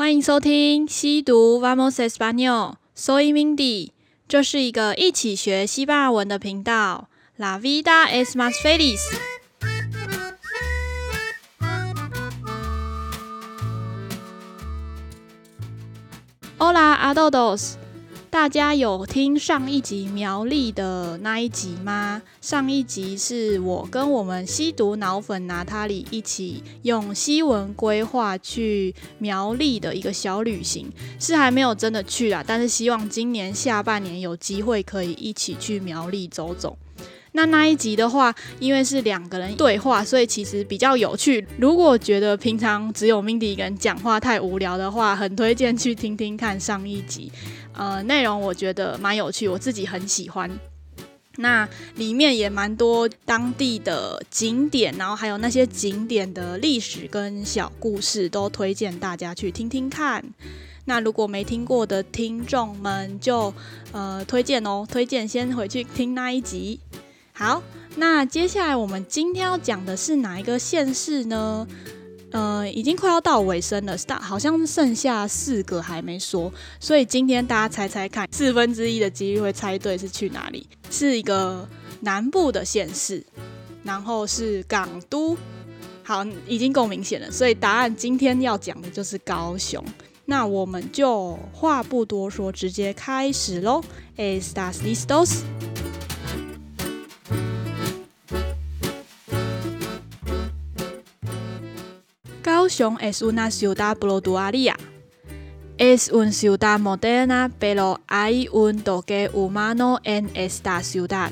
欢迎收听西读 Vamos Español，Soy Mindy，这是一个一起学西班牙文的频道。La vida es más feliz。Hola a todos。大家有听上一集苗栗的那一集吗？上一集是我跟我们西毒脑粉拿塔里一起用西文规划去苗栗的一个小旅行，是还没有真的去啦，但是希望今年下半年有机会可以一起去苗栗走走。那那一集的话，因为是两个人对话，所以其实比较有趣。如果觉得平常只有 Mindy 一个人讲话太无聊的话，很推荐去听听看上一集。呃，内容我觉得蛮有趣，我自己很喜欢。那里面也蛮多当地的景点，然后还有那些景点的历史跟小故事，都推荐大家去听听看。那如果没听过的听众们就，呃推荐哦，推荐先回去听那一集。好，那接下来我们今天要讲的是哪一个县市呢？呃，已经快要到尾声了，好像剩下四个还没说，所以今天大家猜猜看，四分之一的几率会猜对是去哪里？是一个南部的县市，然后是港都。好，已经够明显了，所以答案今天要讲的就是高雄。那我们就话不多说，直接开始喽。¿Estás listos? Es una ciudad portuaria. Es una ciudad moderna, pero hay un toque humano en esta ciudad.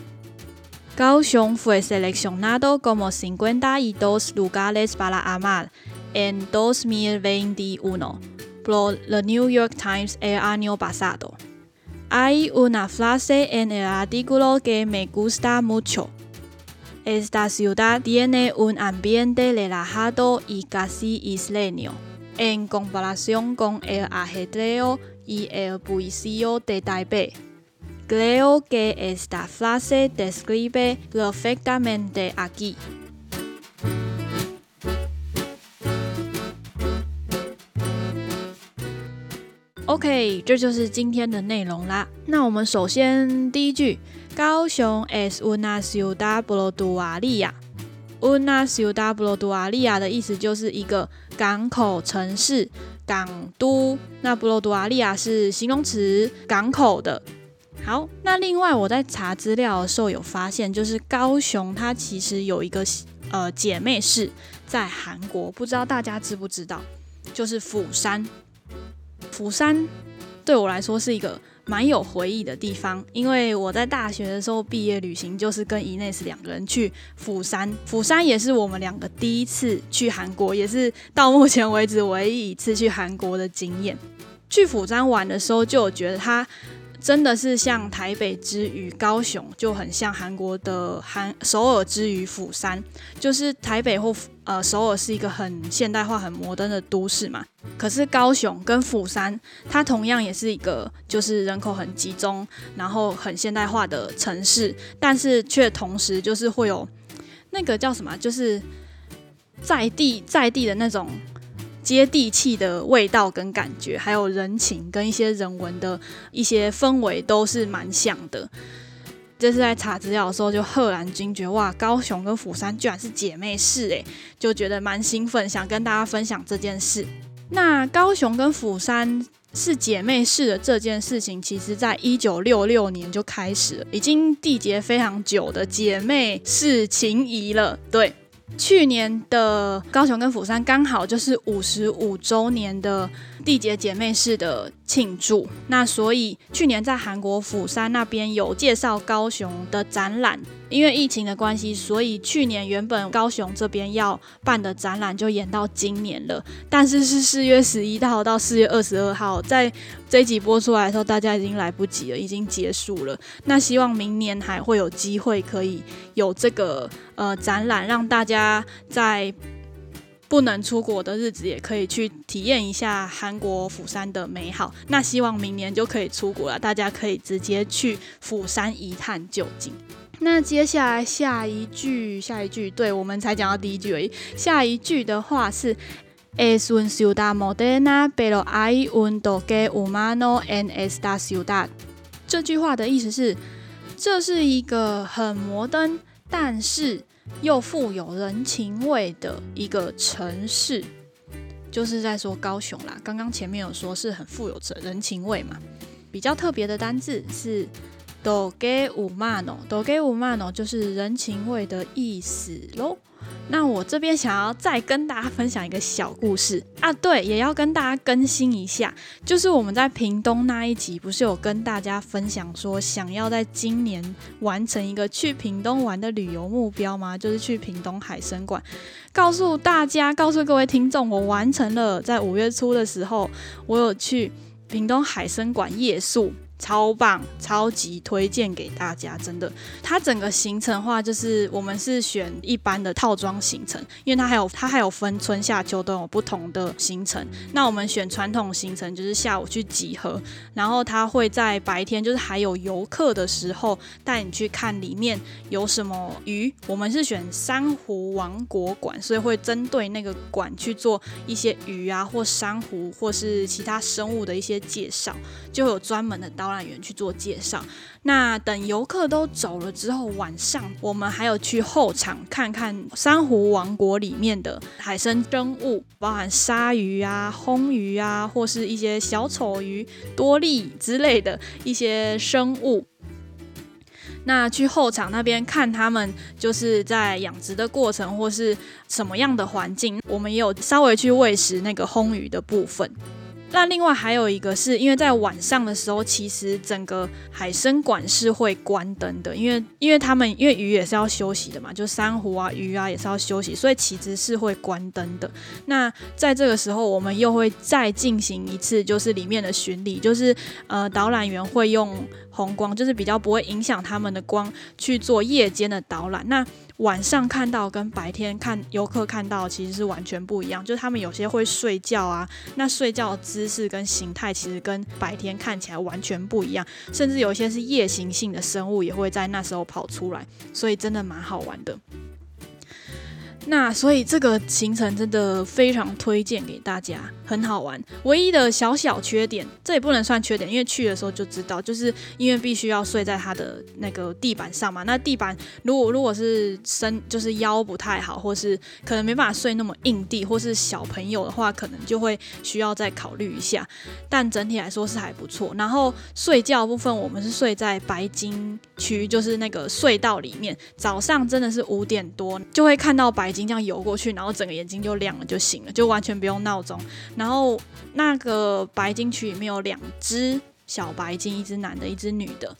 Kaohsiung fue seleccionado como 52 lugares para amar en 2021 por The New York Times el año pasado. Hay una frase en el artículo que me gusta mucho. Esta ciudad tiene un ambiente relajado y casi isleño, en comparación con el ajetreo y el bullicio de Taipei. Creo que esta frase describe perfectamente aquí. OK，这就是今天的内容啦。那我们首先第一句。高雄 S una ciudad l o d u a l i a una ciudad l o d u a l i a 的意思就是一个港口城市、港都。那 portuaria 是形容词，港口的。好，那另外我在查资料的时候有发现，就是高雄它其实有一个呃姐妹市在韩国，不知道大家知不知道？就是釜山。釜山对我来说是一个。蛮有回忆的地方，因为我在大学的时候毕业旅行就是跟伊内斯两个人去釜山，釜山也是我们两个第一次去韩国，也是到目前为止唯一一次去韩国的经验。去釜山玩的时候，就有觉得它真的是像台北之于高雄，就很像韩国的韩首尔之于釜山，就是台北或呃首尔是一个很现代化、很摩登的都市嘛。可是高雄跟釜山，它同样也是一个就是人口很集中，然后很现代化的城市，但是却同时就是会有那个叫什么，就是在地在地的那种接地气的味道跟感觉，还有人情跟一些人文的一些氛围都是蛮像的。这是在查资料的时候就赫然惊觉，哇，高雄跟釜山居然是姐妹市诶，就觉得蛮兴奋，想跟大家分享这件事。那高雄跟釜山是姐妹市的这件事情，其实在一九六六年就开始了，已经缔结非常久的姐妹市情谊了。对，去年的高雄跟釜山刚好就是五十五周年的缔结姐妹式的庆祝。那所以去年在韩国釜山那边有介绍高雄的展览。因为疫情的关系，所以去年原本高雄这边要办的展览就延到今年了。但是是四月十一号到四月二十二号，在这一集播出来的时候，大家已经来不及了，已经结束了。那希望明年还会有机会可以有这个呃展览，让大家在不能出国的日子也可以去体验一下韩国釜山的美好。那希望明年就可以出国了，大家可以直接去釜山一探究竟。那接下来下一句，下一句，对，我们才讲到第一句而已。下一句的话是 Es un ciudad moderna, pero hay un toque humano en esta ciudad。这句话的意思是，这是一个很摩登，但是又富有人情味的一个城市。就是在说高雄啦。刚刚前面有说是很富有人情味嘛。比较特别的单字是 “doge umano”，“doge umano” 就是人情味的意思喽。那我这边想要再跟大家分享一个小故事啊，对，也要跟大家更新一下，就是我们在屏东那一集不是有跟大家分享说，想要在今年完成一个去屏东玩的旅游目标吗？就是去屏东海生馆，告诉大家，告诉各位听众，我完成了，在五月初的时候，我有去屏东海生馆夜宿。超棒，超级推荐给大家，真的。它整个行程的话，就是我们是选一般的套装行程，因为它还有它还有分春夏秋冬有不同的行程。那我们选传统行程，就是下午去集合，然后它会在白天，就是还有游客的时候，带你去看里面有什么鱼。我们是选珊瑚王国馆，所以会针对那个馆去做一些鱼啊，或珊瑚，或是其他生物的一些介绍，就有专门的导导览员去做介绍。那等游客都走了之后，晚上我们还有去后场看看珊瑚王国里面的海生生物，包含鲨鱼啊、魟鱼啊，或是一些小丑鱼、多利之类的一些生物。那去后场那边看他们就是在养殖的过程，或是什么样的环境，我们也有稍微去喂食那个魟鱼的部分。那另外还有一个是，因为在晚上的时候，其实整个海生馆是会关灯的，因为因为他们因为鱼也是要休息的嘛，就珊瑚啊鱼啊也是要休息，所以其实是会关灯的。那在这个时候，我们又会再进行一次，就是里面的巡礼，就是呃导览员会用红光，就是比较不会影响他们的光去做夜间的导览。那晚上看到跟白天看游客看到其实是完全不一样，就是他们有些会睡觉啊，那睡觉姿势跟形态其实跟白天看起来完全不一样，甚至有一些是夜行性的生物也会在那时候跑出来，所以真的蛮好玩的。那所以这个行程真的非常推荐给大家，很好玩。唯一的小小缺点，这也不能算缺点，因为去的时候就知道，就是因为必须要睡在它的那个地板上嘛。那地板如果如果是身就是腰不太好，或是可能没办法睡那么硬地，或是小朋友的话，可能就会需要再考虑一下。但整体来说是还不错。然后睡觉部分，我们是睡在白金区，就是那个隧道里面。早上真的是五点多就会看到白经。这样游过去，然后整个眼睛就亮了就行了，就完全不用闹钟。然后那个白金区里面有两只小白鲸，一只男的，一只女的。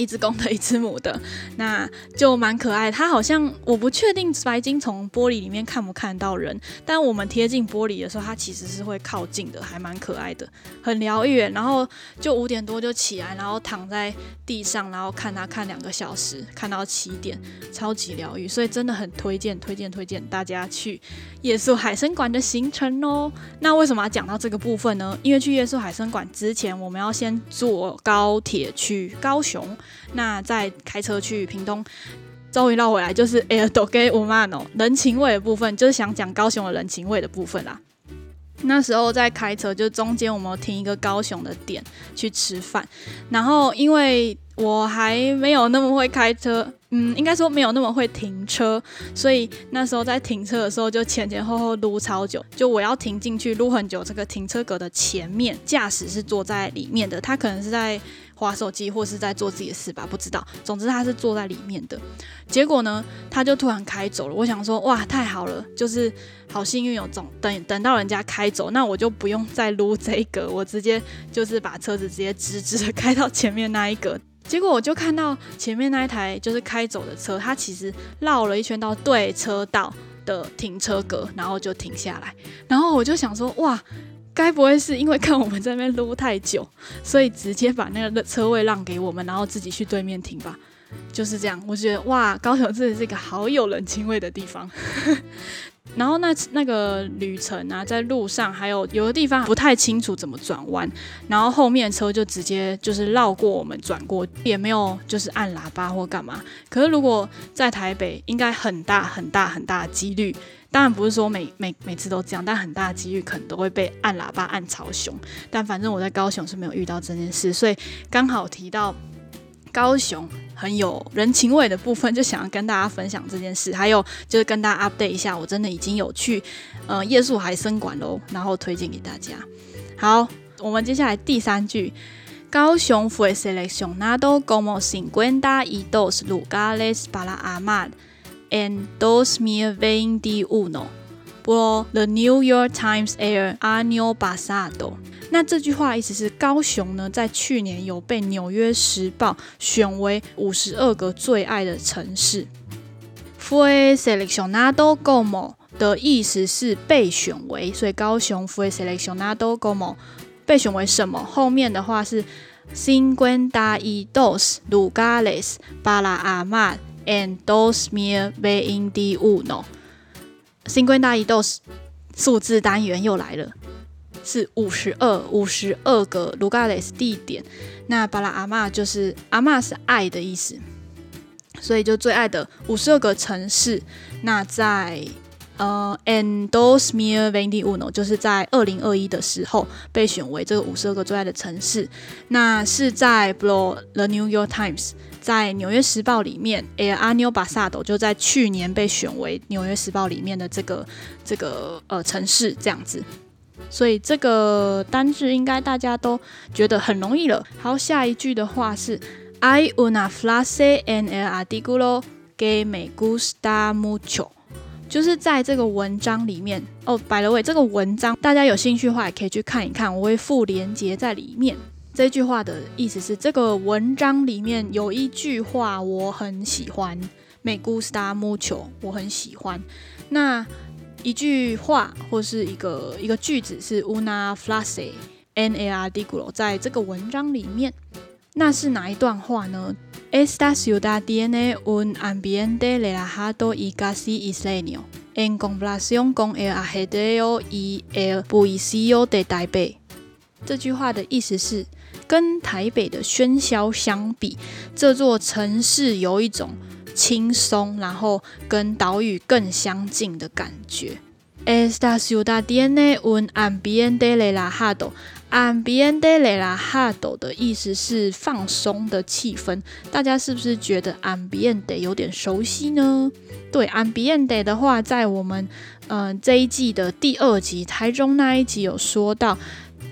一只公的，一只母的，那就蛮可爱。它好像我不确定白金从玻璃里面看不看到人，但我们贴近玻璃的时候，它其实是会靠近的，还蛮可爱的，很疗愈。然后就五点多就起来，然后躺在地上，然后看它看两个小时，看到七点，超级疗愈。所以真的很推荐，推荐，推荐大家去夜宿海生馆的行程哦。那为什么要讲到这个部分呢？因为去夜宿海生馆之前，我们要先坐高铁去高雄。那再开车去屏东，终于绕回来，就是 El Toque Humano 人情味的部分，就是想讲高雄的人情味的部分啦。那时候在开车，就中间我们停一个高雄的店去吃饭，然后因为我还没有那么会开车。嗯，应该说没有那么会停车，所以那时候在停车的时候就前前后后撸超久，就我要停进去撸很久。这个停车格的前面，驾驶是坐在里面的，他可能是在滑手机或是在做自己的事吧，不知道。总之他是坐在里面的。结果呢，他就突然开走了。我想说，哇，太好了，就是好幸运有总等等到人家开走，那我就不用再撸这一格，我直接就是把车子直接直直的开到前面那一格。结果我就看到前面那一台就是开走的车，它其实绕了一圈到对车道的停车格，然后就停下来。然后我就想说，哇，该不会是因为看我们在那边撸太久，所以直接把那个车位让给我们，然后自己去对面停吧？就是这样。我觉得哇，高雄真的是一个好有人情味的地方。然后那那个旅程啊，在路上还有有的地方不太清楚怎么转弯，然后后面车就直接就是绕过我们转过，也没有就是按喇叭或干嘛。可是如果在台北，应该很大很大很大的几率当然不是说每每每次都这样，但很大的几率可能都会被按喇叭按超凶。但反正我在高雄是没有遇到这件事，所以刚好提到高雄很有人情味的部分，就想要跟大家分享这件事。还有就是跟大家 update 一下，我真的已经有去呃夜宿海参馆喽，然后推荐给大家。好，我们接下来第三句。高雄 fue seleccionado como cincuenta y dos lugares para amar en dos mil veintiuno por The New York Times Air año pasado。那这句话意思是高雄呢，在去年有被纽约时报选为五十二个最爱的城市。fue seleccionado como 的意思是被选为，所以高雄 fue seleccionado como。被选为什么？后面的话是 cincuenta y dos lugares para amar en dos mil veintiuno。cincuenta y dos 数字单元又来了，是五十二，五十二个 lugares 地点。那巴拉阿妈就是阿妈是爱的意思，所以就最爱的五十二个城市。那在呃，en dos mil veintiuno 就是在二零二一的时候被选为这个五十二个最爱的城市。那是在 Blow The New York Times 在纽约时报里面，el año pasado 就在去年被选为纽约时报里面的这个这个呃城市这样子。所以这个单字应该大家都觉得很容易了。好，下一句的话是 Hay una frase en el artículo que me gusta mucho。就是在这个文章里面哦，by the way，这个文章大家有兴趣的话也可以去看一看，我会附连结在里面。这句话的意思是，这个文章里面有一句话我很喜欢，me gusta mucho，我很喜欢。那一句话或是一个一个句子是 una frase en el artículo，在这个文章里面，那是哪一段话呢？Esta ciudad tiene un ambiente relajado y casi isleño, en comparación con el ajetreo y el bullicio de Taipei。这句话的意思是，跟台北的喧嚣相比，这座城市有一种轻松，然后跟岛屿更相近的感觉。Esta ciudad tiene un ambiente relajado。Ambiente relajado 的意思是放松的气氛，大家是不是觉得 ambiente 有点熟悉呢？对，ambiente 的话，在我们呃这一季的第二集台中那一集有说到，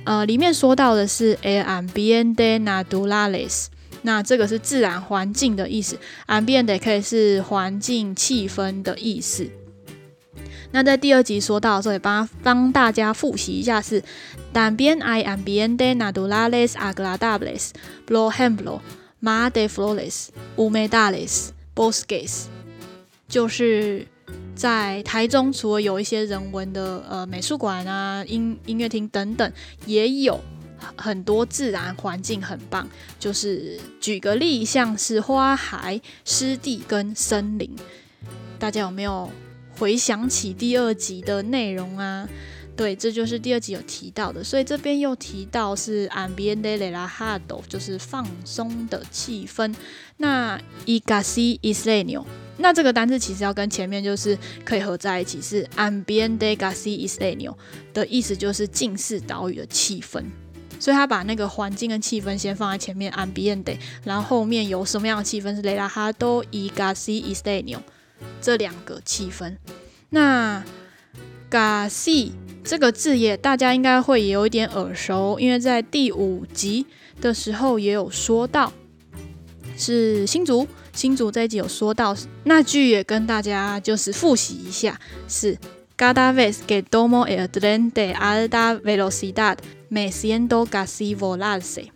呃，里面说到的是 el ambiente naturales，那这个是自然环境的意思，ambiente 可以是环境气氛的意思。那在第二集说到的时候，也帮帮大家复习一下是单边 i ambiente nadulales agladables blohemblow madreflores umedales bosques，就是在台中除了有一些人文的呃美术馆啊、音音乐厅等等，也有很多自然环境很棒。就是举个例，像是花海、湿地跟森林，大家有没有？回想起第二集的内容啊，对，这就是第二集有提到的，所以这边又提到是 ambiente relajado，就是放松的气氛。那 igasi isleño，那这个单字其实要跟前面就是可以合在一起，是 a m b i e n t e g a s i isleño 的意思就是近似岛屿的气氛。所以他把那个环境跟气氛先放在前面 ambiente，然后后面有什么样的气氛是 relajado y casi isleño。这两个气氛，那 casi 这个字也大家应该会有一点耳熟，因为在第五集的时候也有说到，是新竹新竹这一集有说到，那句也跟大家就是复习一下，是 cada vez que tomo el tren de alta velocidad me siento casi volarse。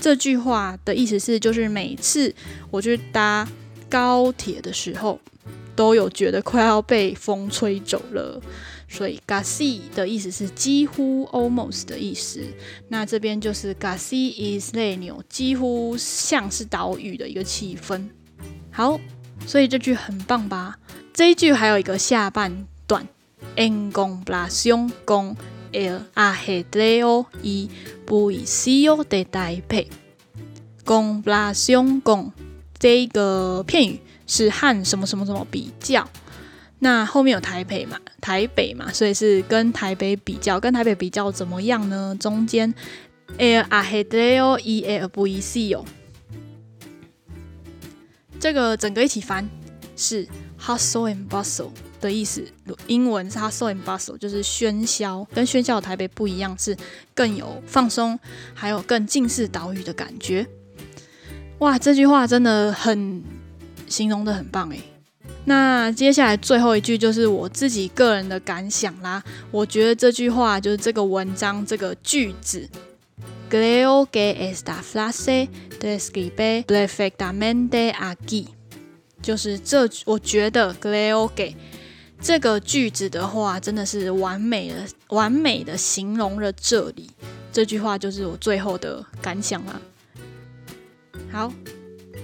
这句话的意思是，就是每次我去搭高铁的时候。都有觉得快要被风吹走了，所以 casi 的意思是几乎 almost 的意思。那这边就是 casi isleño，几乎像是岛屿的一个气氛。好，所以这句很棒吧？这一句还有一个下半段，en comparación con el ajetreo y bullicio de Taipei，comparación con 这一个片语。是和什么什么什么比较？那后面有台北嘛，台北嘛，所以是跟台北比较，跟台北比较怎么样呢？中间 air ahead e air 不 easy 哦。这个整个一起翻是 hustle and bustle 的意思，英文是 hustle and bustle，就是喧嚣，跟喧嚣的台北不一样，是更有放松，还有更近似岛屿的感觉。哇，这句话真的很形容得很棒诶。那接下来最后一句就是我自己个人的感想啦。我觉得这句话就是这个文章这个句子，Creo que esta frase describe perfectamente aquí，就是这我觉得 Creo que 这个句子的话，真的是完美的、完美的形容了这里。这句话就是我最后的感想啦。好。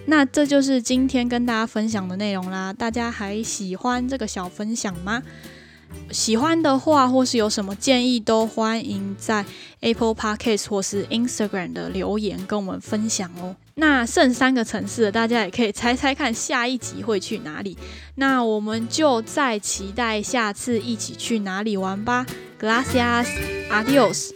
那这就是今天跟大家分享的内容啦，大家还喜欢这个小分享吗？喜欢的话，或是有什么建议，都欢迎在 Apple Podcast 或是 Instagram 的留言跟我们分享哦。那剩三个城市，大家也可以猜猜看下一集会去哪里。那我们就再期待下次一起去哪里玩吧。Gracias, adios。